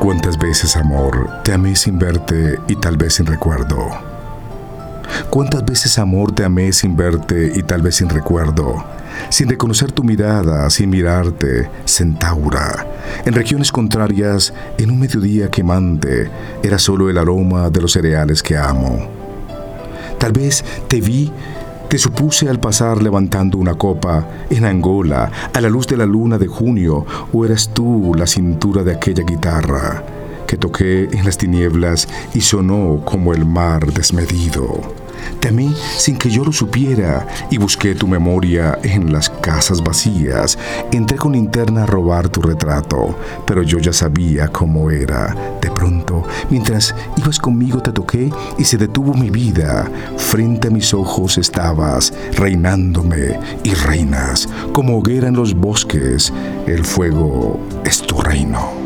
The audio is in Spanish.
¿Cuántas veces, amor, te amé sin verte y tal vez sin recuerdo? ¿Cuántas veces, amor, te amé sin verte y tal vez sin recuerdo? Sin reconocer tu mirada, sin mirarte, centaura. En regiones contrarias, en un mediodía quemante, era solo el aroma de los cereales que amo. Tal vez te vi te supuse al pasar levantando una copa en Angola a la luz de la luna de junio o eras tú la cintura de aquella guitarra que toqué en las tinieblas y sonó como el mar desmedido. Temí sin que yo lo supiera y busqué tu memoria en las casas vacías. Entré con linterna a robar tu retrato, pero yo ya sabía cómo era. De pronto, mientras ibas conmigo te toqué y se detuvo mi vida. Frente a mis ojos estabas, reinándome y reinas, como hoguera en los bosques. El fuego es tu reino.